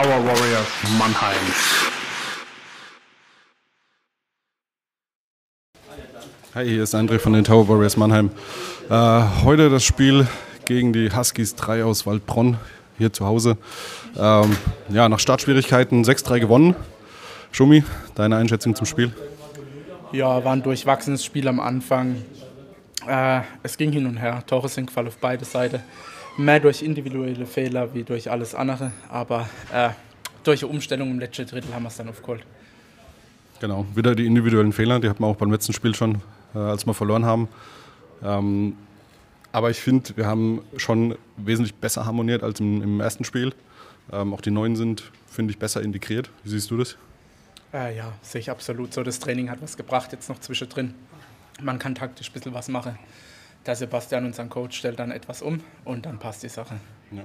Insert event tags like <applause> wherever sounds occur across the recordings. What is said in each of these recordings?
Tower Warriors Mannheim. Hi, hier ist André von den Tower Warriors Mannheim. Äh, heute das Spiel gegen die Huskies 3 aus Waldbronn hier zu Hause. Ähm, ja, nach Startschwierigkeiten 6-3 gewonnen. Schumi, deine Einschätzung zum Spiel? Ja, war ein durchwachsenes Spiel am Anfang. Äh, es ging hin und her. Tore sind gefallen auf beide Seiten. Mehr durch individuelle Fehler wie durch alles andere. Aber äh, durch die Umstellung im letzten Drittel haben wir es dann aufgeholt. Genau, wieder die individuellen Fehler, die hatten wir auch beim letzten Spiel schon, äh, als wir verloren haben. Ähm, aber ich finde, wir haben schon wesentlich besser harmoniert als im, im ersten Spiel. Ähm, auch die Neuen sind, finde ich, besser integriert. Wie siehst du das? Äh, ja, sehe ich absolut so. Das Training hat was gebracht, jetzt noch zwischendrin. Man kann taktisch ein bisschen was machen. Der Sebastian, unser Coach, stellt dann etwas um und dann passt die Sache. Ja.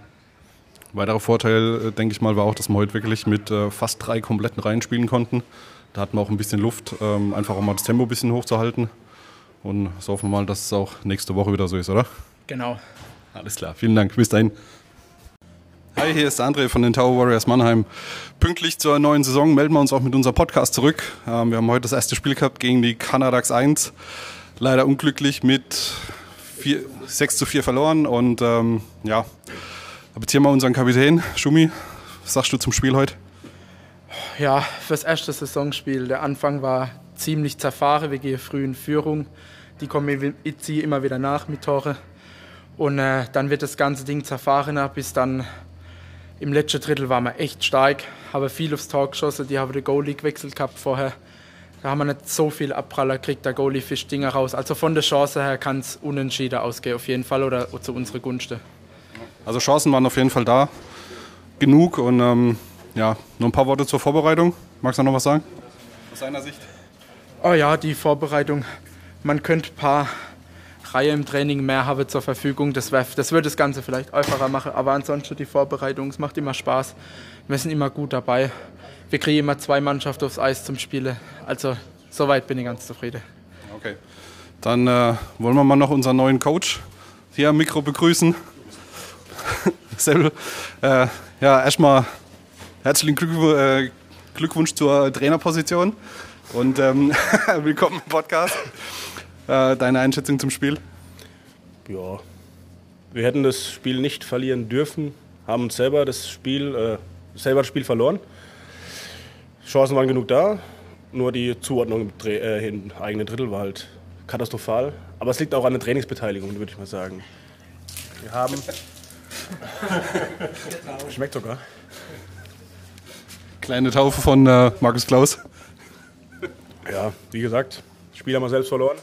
Weiterer Vorteil, äh, denke ich mal, war auch, dass wir heute wirklich mit äh, fast drei kompletten Reihen spielen konnten. Da hatten wir auch ein bisschen Luft, ähm, einfach um mal das Tempo ein bisschen hochzuhalten. Und so hoffen wir mal, dass es auch nächste Woche wieder so ist, oder? Genau. Alles klar, vielen Dank. Bis dahin. Hi, hier ist André von den Tower Warriors Mannheim. Pünktlich zur neuen Saison melden wir uns auch mit unserem Podcast zurück. Ähm, wir haben heute das erste Spiel gehabt gegen die Canadax 1. Leider unglücklich mit 4, 6 zu 4 verloren. Und ähm, ja, aber jetzt hier mal unseren Kapitän, Schumi. Was sagst du zum Spiel heute? Ja, fürs erste Saisonspiel. Der Anfang war ziemlich zerfahren wegen der frühen Führung. Die kommen jetzt immer wieder nach mit Tore. Und äh, dann wird das ganze Ding zerfahrener, bis dann im letzten Drittel waren wir echt stark, haben viel aufs Tor geschossen, die haben den Goalie gewechselt gehabt vorher. Da haben wir nicht so viel Abpraller gekriegt, der Goalie fischt Dinger raus. Also von der Chance her kann es unentschieden ausgehen, auf jeden Fall, oder zu unserer Gunsten. Also Chancen waren auf jeden Fall da, genug und ähm, ja, noch ein paar Worte zur Vorbereitung. Magst du noch was sagen? Aus deiner Sicht? Oh ja, die Vorbereitung. Man könnte ein paar Reihe im Training mehr habe zur Verfügung. Das, wär, das würde das Ganze vielleicht einfacher machen. Aber ansonsten die Vorbereitung, es macht immer Spaß. Wir sind immer gut dabei. Wir kriegen immer zwei Mannschaften aufs Eis zum Spielen. Also soweit bin ich ganz zufrieden. Okay. Dann äh, wollen wir mal noch unseren neuen Coach hier am Mikro begrüßen. <laughs> äh, ja, erstmal herzlichen Glückwunsch, äh, Glückwunsch zur Trainerposition und ähm, <laughs> willkommen im Podcast. Äh, deine Einschätzung zum Spiel? Ja, wir hätten das Spiel nicht verlieren dürfen, haben uns selber das Spiel, äh, selber das Spiel verloren. Chancen waren genug da, nur die Zuordnung im, Dreh, äh, im eigenen Drittel war halt katastrophal. Aber es liegt auch an der Trainingsbeteiligung, würde ich mal sagen. Wir haben. <laughs> Schmeckt sogar. Kleine Taufe von äh, Markus Klaus. Ja, wie gesagt, Spiel haben wir selbst verloren.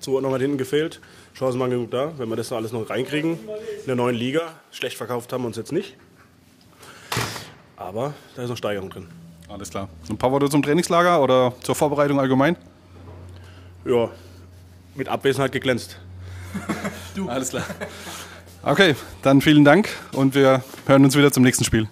Zuordnung hat hinten gefehlt. Chancen waren genug da. Wenn wir das noch alles noch reinkriegen in der neuen Liga. Schlecht verkauft haben wir uns jetzt nicht. Aber da ist noch Steigerung drin. Alles klar. Ein paar Worte zum Trainingslager oder zur Vorbereitung allgemein? Ja, mit Abwesenheit geglänzt. <laughs> du. Alles klar. Okay, dann vielen Dank und wir hören uns wieder zum nächsten Spiel.